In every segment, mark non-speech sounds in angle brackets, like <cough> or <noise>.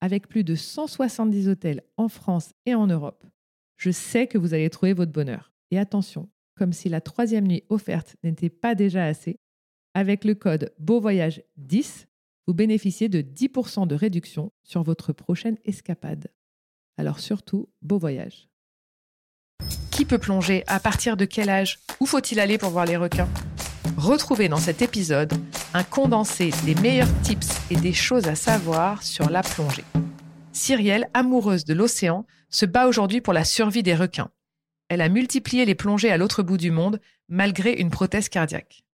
Avec plus de 170 hôtels en France et en Europe, je sais que vous allez trouver votre bonheur. Et attention, comme si la troisième nuit offerte n'était pas déjà assez, avec le code Beauvoyage 10, vous bénéficiez de 10% de réduction sur votre prochaine escapade. Alors surtout, beau voyage. Qui peut plonger? À partir de quel âge? Où faut-il aller pour voir les requins? Retrouvez dans cet épisode un condensé des meilleurs tips et des choses à savoir sur la plongée. Cyrielle, amoureuse de l'océan, se bat aujourd'hui pour la survie des requins. Elle a multiplié les plongées à l'autre bout du monde malgré une prothèse cardiaque.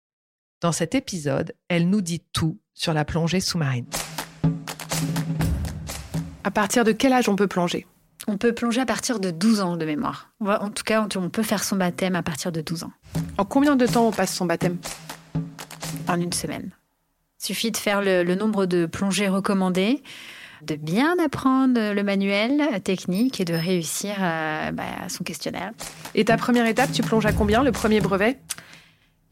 Dans cet épisode, elle nous dit tout sur la plongée sous-marine. À partir de quel âge on peut plonger? On peut plonger à partir de 12 ans de mémoire. En tout cas, on peut faire son baptême à partir de 12 ans. En combien de temps on passe son baptême? En une semaine. Il suffit de faire le, nombre de plongées recommandées, de bien apprendre le manuel technique et de réussir euh, bah, son questionnaire. Et ta première étape, tu plonges à combien le premier brevet?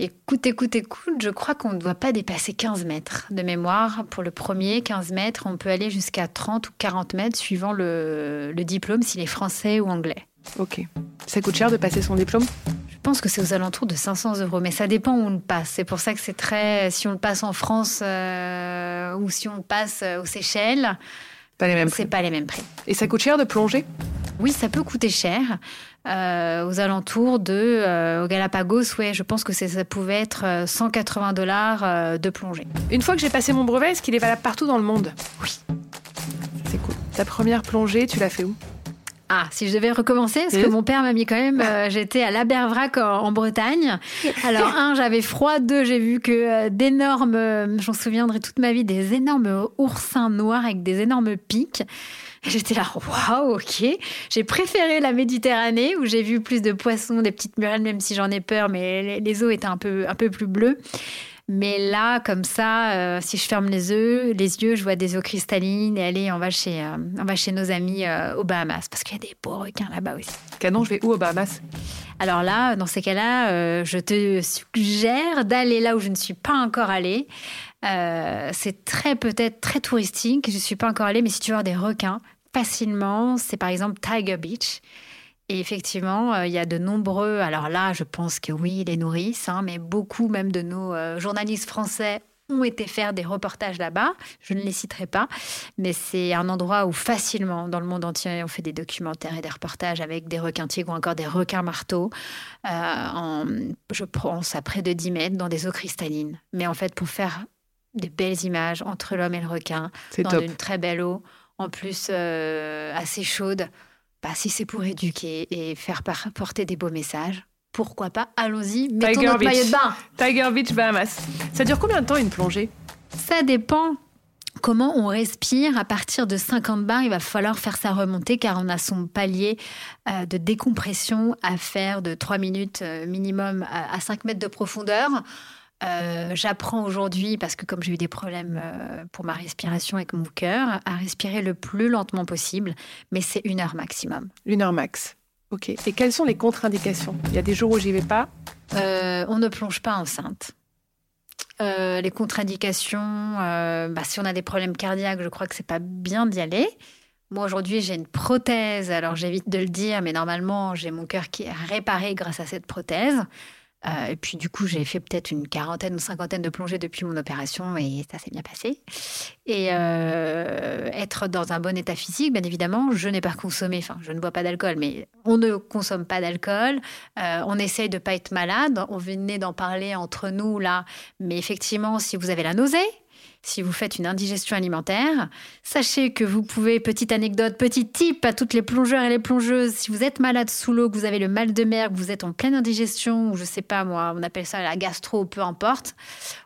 Écoute, écoute, écoute, je crois qu'on ne doit pas dépasser 15 mètres de mémoire. Pour le premier, 15 mètres, on peut aller jusqu'à 30 ou 40 mètres suivant le, diplôme, s'il est français ou anglais. Ok. Ça coûte cher de passer son diplôme? Je pense que c'est aux alentours de 500 euros, mais ça dépend où on le passe. C'est pour ça que c'est très. Si on le passe en France euh, ou si on le passe aux Seychelles, pas les mêmes c'est pas les mêmes prix. Et ça coûte cher de plonger? Oui, ça peut coûter cher. Euh, aux alentours de euh, au Galapagos, ouais, je pense que ça pouvait être 180 euh, dollars de plongée. Une fois que j'ai passé mon brevet, est-ce qu'il est valable partout dans le monde? Oui. C'est cool. Ta première plongée, tu l'as fait où? Ah, si je devais recommencer, parce que mon père m'a mis quand même, j'étais à l'Abervrac en, Bretagne. <laughs> Alors, un, j'avais froid. Deux, j'ai vu que d'énormes, j'en souviendrai toute ma vie, des énormes oursins noirs avec des énormes pics. J'étais là, waouh, ok. J'ai préféré la Méditerranée où j'ai vu plus de poissons, des petites murales, même si j'en ai peur, mais les, eaux étaient un peu, un peu plus bleues. Mais là, comme ça, euh, si je ferme les yeux, les yeux, je vois des eaux cristallines et allez, on va chez, euh, on va chez nos amis euh, aux Bahamas parce qu'il y a des beaux requins là-bas aussi. Canon, je vais où aux Bahamas? Alors là, dans ces cas-là, je te suggère d'aller là où je ne suis pas encore allée. c'est très peut-être très touristique. Je ne suis pas encore allée, mais si tu veux voir des requins, facilement, c'est par exemple Tiger Beach. Et effectivement, euh, il y a de nombreux, alors là, je pense que oui, les nourrices, hein, mais beaucoup même de nos euh, journalistes français ont été faire des reportages là-bas. Je ne les citerai pas, mais c'est un endroit où facilement, dans le monde entier, on fait des documentaires et des reportages avec des requins tigres ou encore des requins marteaux. Euh, je pense à près de 10 mètres dans des eaux cristallines. Mais en fait, pour faire des belles images entre l'homme et le requin, dans une très belle eau, en plus euh, assez chaude, bah, si c'est pour éduquer et faire porter des beaux messages, pourquoi pas Allons-y, mettons Tiger notre Beach. maillot de bain. Tiger Beach, Bahamas. Ça dure combien de temps une plongée? Ça dépend comment on respire. À partir de 50 bars, il va falloir faire sa remontée car on a son palier euh, de décompression à faire de 3 minutes euh, minimum à 5 mètres de profondeur. Euh, j'apprends aujourd'hui, parce que comme j'ai eu des problèmes euh, pour ma respiration avec mon cœur, à respirer le plus lentement possible, mais c'est une heure maximum. Une heure max. Ok. Et quelles sont les contre-indications? Il y a des jours où j'y vais pas? Euh, On ne plonge pas enceinte. les contre-indications, bah, si on a des problèmes cardiaques, je crois que c'est pas bien d'y aller. Moi aujourd'hui j'ai une prothèse, alors j'évite de le dire, mais normalement j'ai mon cœur qui est réparé grâce à cette prothèse. Euh, et puis du coup, j'ai fait peut-être une quarantaine ou cinquantaine de plongées depuis mon opération et ça s'est bien passé. Et euh, être dans un bon état physique, bien évidemment, je n'ai pas consommé, enfin, je ne bois pas d'alcool, mais on ne consomme pas d'alcool. Euh, on essaye de pas être malade. On venait d'en parler entre nous là, mais effectivement, si vous avez la nausée, si vous faites une indigestion alimentaire. Sachez que vous pouvez, petite anecdote, petit tip à toutes les plongeurs et les plongeuses, si vous êtes malade sous l'eau, que vous avez le mal de mer, que vous êtes en pleine indigestion, ou je sais pas moi, on appelle ça la gastro, peu importe,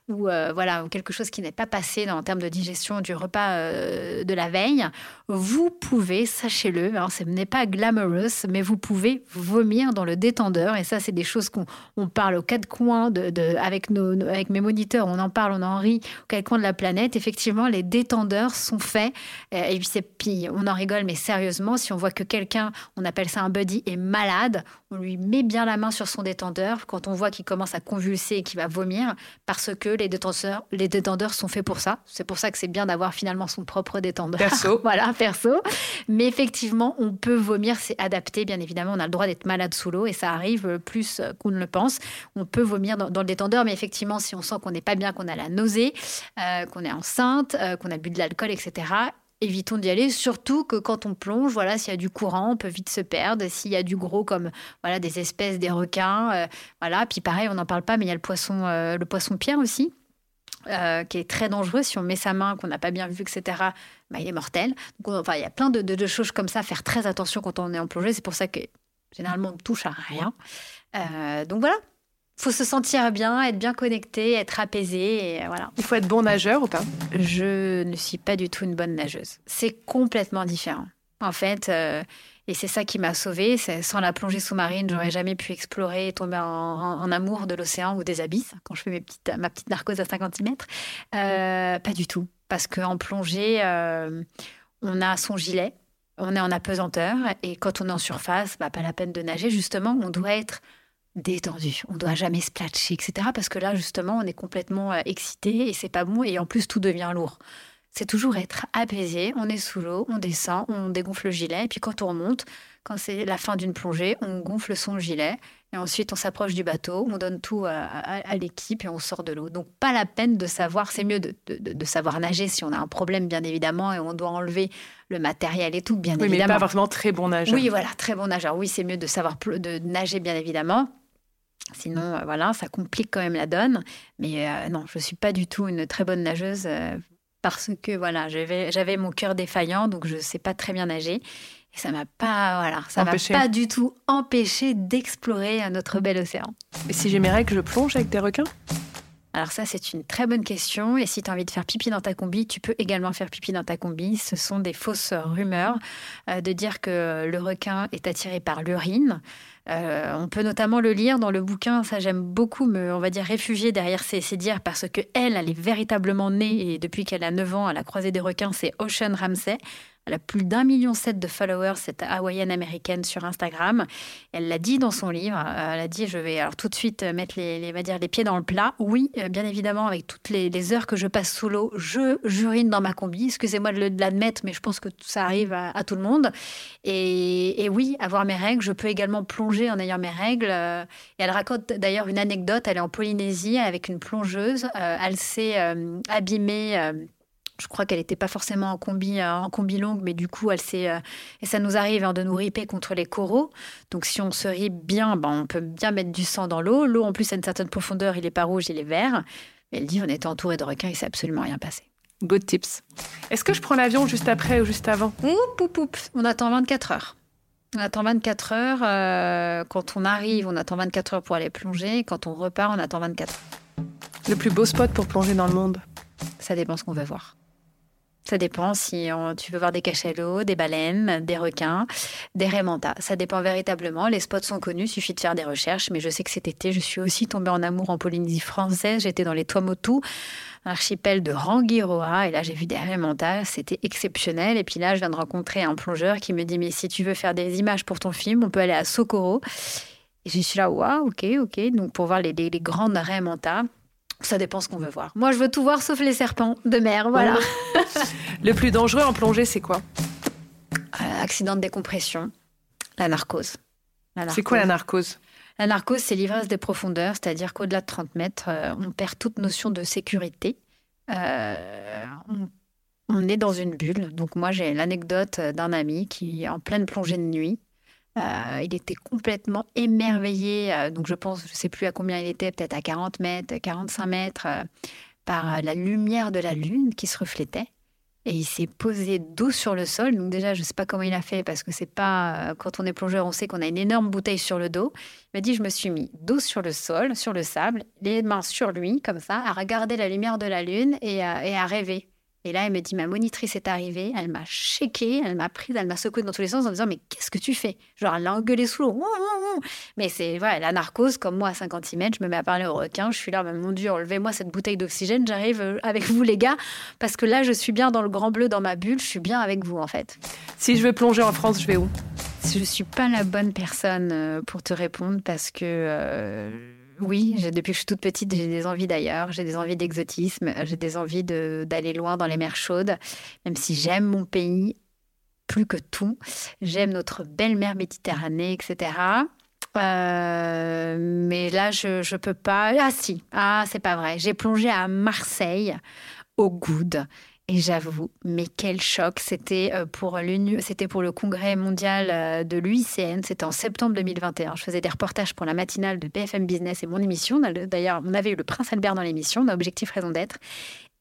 ou euh, voilà quelque chose qui n'est pas passé en termes de digestion du repas euh, de la veille, vous pouvez, sachez-le, hein, ce n'est pas glamorous, mais vous pouvez vomir dans le détendeur. Et ça, c'est des choses qu'on on parle aux quatre coins de, avec, nos, avec mes moniteurs, on en parle, on en rit aux quatre coins de la planète. Effectivement, les détendeurs sont faits. Euh, et puis, puis on en rigole, mais sérieusement, si on voit que quelqu'un, on appelle ça un buddy, est malade, on lui met bien la main sur son détendeur quand on voit qu'il commence à convulser et qu'il va vomir, parce que les détendeurs, les détendeurs sont faits pour ça. C'est pour ça que c'est bien d'avoir finalement son propre détendeur. Perso. <laughs> voilà, perso. Mais effectivement, on peut vomir, c'est adapté, bien évidemment. On a le droit d'être malade sous l'eau et ça arrive plus qu'on ne le pense. On peut vomir dans, le détendeur, mais effectivement, si on sent qu'on n'est pas bien, qu'on a la nausée, euh, qu'on est enceinte, euh, qu'on a bu de l'alcool, etc., évitons d'y aller, surtout que quand on plonge, voilà, s'il y a du courant, on peut vite se perdre. S'il y a du gros comme voilà des espèces, des requins, euh, voilà. Puis pareil, on n'en parle pas, mais il y a le poisson, le poisson pierre aussi. Euh, qui est très dangereux. Si on met sa main, qu'on n'a pas bien vu, etc., bah, il est mortel. Donc, enfin, il y a plein de, choses comme ça. Faire très attention quand on est en plongée. C'est pour ça que généralement, on ne touche à rien. Euh, donc voilà. Il faut se sentir bien, être bien connecté, être apaisé. Et voilà. Il faut être bon nageur ou pas? Je ne suis pas du tout une bonne nageuse. C'est complètement différent. En fait, euh, et c'est ça qui m'a sauvée. Sans la plongée sous-marine, j'aurais jamais pu explorer et tomber en, amour de l'océan ou des abysses quand je fais mes petites, ma petite narcose à 50 mètres. Euh, pas du tout. Parce qu'en plongée, euh, on a son gilet, on est en apesanteur. Et quand on est en surface, bah, pas la peine de nager. Justement, on doit être détendu. On doit jamais se platcher, etc. Parce que là, justement, on est complètement euh, excité et c'est pas bon. Et en plus, tout devient lourd c'est toujours être apaisé. On est sous l'eau, on descend, on dégonfle le gilet. Et puis quand on remonte, quand c'est la fin d'une plongée, on gonfle son gilet. Et ensuite, on s'approche du bateau, on donne tout à, l'équipe et on sort de l'eau. Donc, pas la peine de savoir, c'est mieux de, savoir nager si on a un problème, bien évidemment, et on doit enlever le matériel et tout, bien évidemment. Oui, mais pas forcément très bon nageur. Oui, voilà, très bon nageur. Oui, c'est mieux de savoir de nager, bien évidemment. Sinon, euh, voilà, ça complique quand même la donne. Mais euh, non, je ne suis pas du tout une très bonne nageuse. Euh, parce que voilà, j'avais mon cœur défaillant, donc je ne sais pas très bien nager. Et ça m'a pas, voilà, ça m'a pas du tout empêché d'explorer notre bel océan. Et si j'ai mes règles, je plonge avec des requins? Alors ça, c'est une très bonne question. Et si tu as envie de faire pipi dans ta combi, tu peux également faire pipi dans ta combi. Ce sont des fausses rumeurs euh, de dire que le requin est attiré par l'urine. Euh, on peut notamment le lire dans le bouquin, ça j'aime beaucoup me, on va dire, réfugier derrière ces, ces dires parce que elle, elle est véritablement née et depuis qu'elle a 9 ans à la croisée des requins, c'est Ocean Ramsey. Elle a plus d'un million sept de followers, cette hawaïenne américaine sur Instagram. Elle l'a dit dans son livre. Euh, elle a dit, je vais alors tout de suite mettre les, va dire, les pieds dans le plat. Oui, euh, bien évidemment, avec toutes les, heures que je passe sous l'eau, je j'urine dans ma combi. Excusez-moi de l'admettre, mais je pense que ça arrive à, tout le monde. Et, oui, avoir mes règles, je peux également plonger en ayant mes règles. Euh, et elle raconte d'ailleurs une anecdote. Elle est en Polynésie avec une plongeuse. elle s'est abîmée je crois qu'elle n'était pas forcément en combi, euh, en combi longue, mais du coup, elle s'est. Euh, et ça nous arrive hein, de nous riper contre les coraux. Donc, si on se ripe bien, ben, on peut bien mettre du sang dans l'eau. L'eau, en plus, a une certaine profondeur, il n'est pas rouge, il est vert. elle dit on était entouré de requins, il s'est absolument rien passé. Good tips. Est-ce que je prends l'avion juste après ou juste avant? On attend 24 heures. On attend 24 heures. Euh, quand on arrive, on attend 24 heures pour aller plonger. Quand on repart, on attend 24 heures. Le plus beau spot pour plonger dans le monde? Ça dépend ce qu'on veut voir. Ça dépend si tu veux voir des cachalots, des baleines, des requins, des raimentas. Ça dépend véritablement. Les spots sont connus, suffit de faire des recherches. Mais je sais que cet été, je suis aussi tombée en amour en Polynésie française. J'étais dans les Tuamotu, archipel de Rangiroa. Et là, j'ai vu des raimentas. C'était exceptionnel. Et puis là, je viens de rencontrer un plongeur qui me dit Mais si tu veux faire des images pour ton film, on peut aller à Socorro. Et je suis là, waouh, ok, ok. Donc, pour voir les, les, les grandes. Ça dépend ce qu'on veut voir. Moi, je veux tout voir sauf les serpents de mer, voilà. <laughs> le plus dangereux en plongée, c'est quoi? Euh, Accident de décompression, la narcose. C'est quoi la narcose La narcose, c'est l'ivresse des profondeurs, c'est-à-dire qu'au-delà de 30 mètres, euh, on perd toute notion de sécurité. Euh, on, est dans une bulle. Donc moi, j'ai l'anecdote d'un ami qui, en pleine plongée de nuit, euh, il était complètement émerveillé. donc je pense, je ne sais plus à combien il était, peut-être à 40 mètres, 45 mètres, par la lumière de la lune qui se reflétait et il s'est posé dos sur le sol. Donc déjà, je ne sais pas comment il a fait parce que c'est pas quand on est plongeur, on sait qu'on a une énorme bouteille sur le dos. Il m'a dit, je me suis mis dos sur le sol, sur le sable, les mains sur lui comme ça, à regarder la lumière de la lune et à rêver. Et là, elle me dit, ma monitrice est arrivée, elle m'a shaké, elle m'a prise, elle m'a secouée dans tous les sens en disant, mais qu'est-ce que tu fais? Genre, elle l'a engueulé sous l'eau. Mais c'est, voilà, la narcose, comme moi à 50 mètres, je me mets à parler au requin, je suis là, mon Dieu, enlevez-moi cette bouteille d'oxygène, j'arrive euh, avec vous les gars, parce que là, je suis bien dans le grand bleu, dans ma bulle, je suis bien avec vous en fait. Si je veux plonger en France, je vais où? Je ne suis pas la bonne personne euh, pour te répondre parce que... Euh, oui, depuis que je suis toute petite, j'ai des envies d'ailleurs, j'ai des envies d'exotisme, j'ai des envies d'aller loin dans les mers chaudes, même si j'aime mon pays plus que tout. J'aime notre belle mer Méditerranée, etc. Euh, mais là, je ne peux pas. Ah si, ah c'est pas vrai. J'ai plongé à Marseille, au Goude. Et j'avoue, mais quel choc C'était euh, pour c'était pour le congrès mondial euh, de l'UICN. C'était en septembre 2021. Je faisais des reportages pour la matinale de BFM Business et mon émission. D'ailleurs, on avait eu le Prince Albert dans l'émission, on a Objectif Raison d'être.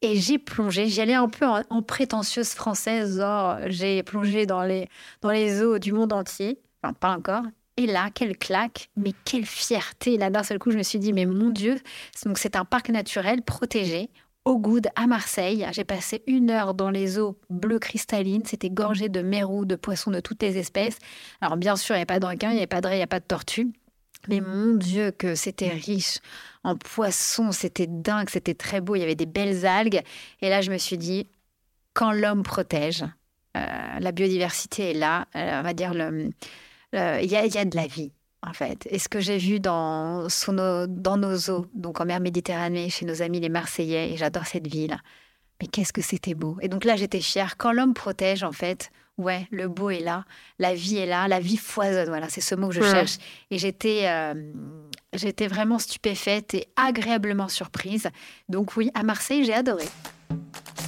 Et j'ai plongé. J'y allais un peu en, prétentieuse française. j'ai plongé dans les dans les eaux du monde entier. Enfin, pas encore. Et là, quelle claque, mais quelle fierté. Là, d'un seul coup, je me suis dit, mais mon Dieu, donc c'est un parc naturel protégé au Goude, à Marseille. J'ai passé une heure dans les eaux bleues cristallines. C'était gorgé de mérous, de poissons de toutes les espèces. Alors, bien sûr, il n'y avait pas de il n'y avait pas de raie, il n'y a pas de tortue. Mais mon Dieu, que c'était riche en poissons, c'était dingue, c'était très beau, il y avait des belles algues. Et là, je me suis dit, quand l'homme protège, euh, la biodiversité est là, euh, on va dire, il y, a de la vie en fait. Et ce que j'ai vu dans, nos, dans nos eaux, donc en mer Méditerranée, chez nos amis les Marseillais, et j'adore cette ville, mais qu'est-ce que c'était beau. Et donc là, j'étais fière. Quand l'homme protège, en fait, ouais, le beau est là, la vie est là, la vie foisonne. Voilà, c'est ce mot que je cherche. Et j'étais, euh, j'étais vraiment stupéfaite et agréablement surprise. Donc oui, à Marseille, j'ai adoré.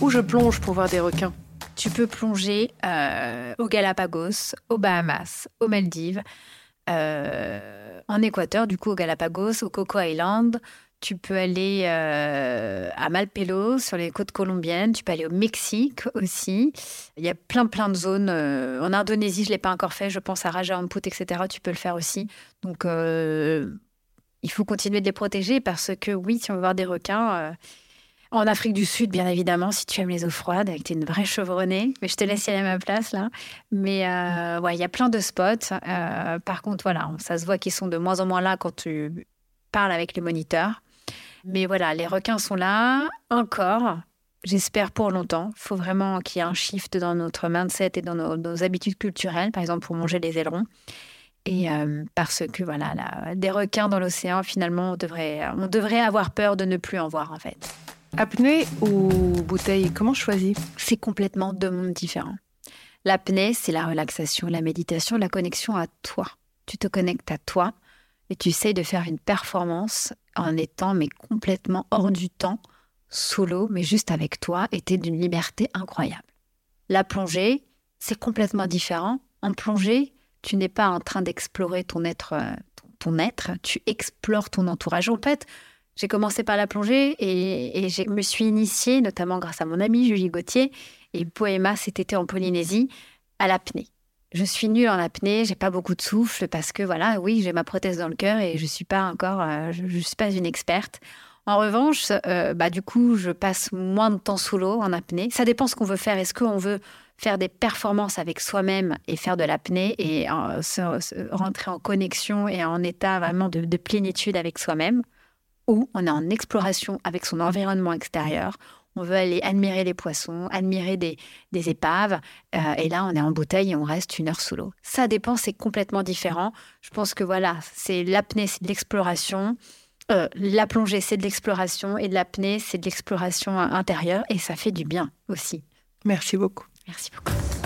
Où je plonge pour voir des requins? Tu peux plonger euh, aux Galapagos, aux Bahamas, aux Maldives. Euh, en Équateur, du coup, au Galapagos, au Coco Island. Tu peux aller euh, à Malpelo, sur les côtes colombiennes. Tu peux aller au Mexique aussi. Il y a plein, plein de zones. Euh, en Indonésie, je ne l'ai pas encore fait. Je pense à Raja Ampuit, etc. Tu peux le faire aussi. Donc, il faut continuer de les protéger parce que, oui, si on veut voir des requins, en Afrique du Sud, bien évidemment, si tu aimes les eaux froides, avec une vraie chevronnée. Mais je te laisse y aller à ma place, là. Mais euh, ouais, il y a plein de spots. Euh, par contre, voilà, ça se voit qu'ils sont de moins en moins là quand tu parles avec les moniteurs. Mais voilà, les requins sont là encore. J'espère pour longtemps. Il faut vraiment qu'il y ait un shift dans notre mindset et dans nos, habitudes culturelles, par exemple pour manger les ailerons. Et euh, parce que voilà, des requins dans l'océan, finalement, on devrait, on devrait avoir peur de ne plus en voir en fait. Apnée ou bouteille Comment choisir C'est complètement deux mondes différents. L'apnée, c'est la relaxation, la méditation, la connexion à toi. Tu te connectes à toi et tu essayes de faire une performance en étant mais complètement hors du temps, solo, mais juste avec toi, et tu d'une liberté incroyable. La plongée, c'est complètement différent. En plongée, tu n'es pas en train d'explorer ton être, euh, ton être, tu explores ton entourage. En fait, j'ai commencé par la plongée et, je me suis initiée, notamment grâce à mon amie Julie Gauthier et Poema cet été en Polynésie, à l'apnée. Je suis nulle en apnée, j'ai pas beaucoup de souffle parce que voilà, oui, j'ai ma prothèse dans le cœur et je suis pas encore, euh, je, ne suis pas une experte. En revanche, euh, bah, du coup, je passe moins de temps sous l'eau en apnée. Ça dépend ce qu'on veut faire. Est-ce qu'on veut faire des performances avec soi-même et faire de l'apnée et rentrer en connexion et en état vraiment de plénitude avec soi-même? Où on est en exploration avec son environnement extérieur. On veut aller admirer les poissons, admirer des, épaves. Euh, et là, on est en bouteille et on reste une heure sous l'eau. Ça dépend, c'est complètement différent. Je pense que voilà, c'est l'apnée, c'est de l'exploration. Euh, la plongée, c'est de l'exploration. Et l'apnée, c'est de l'exploration intérieure. Et ça fait du bien aussi. Merci beaucoup. Merci beaucoup.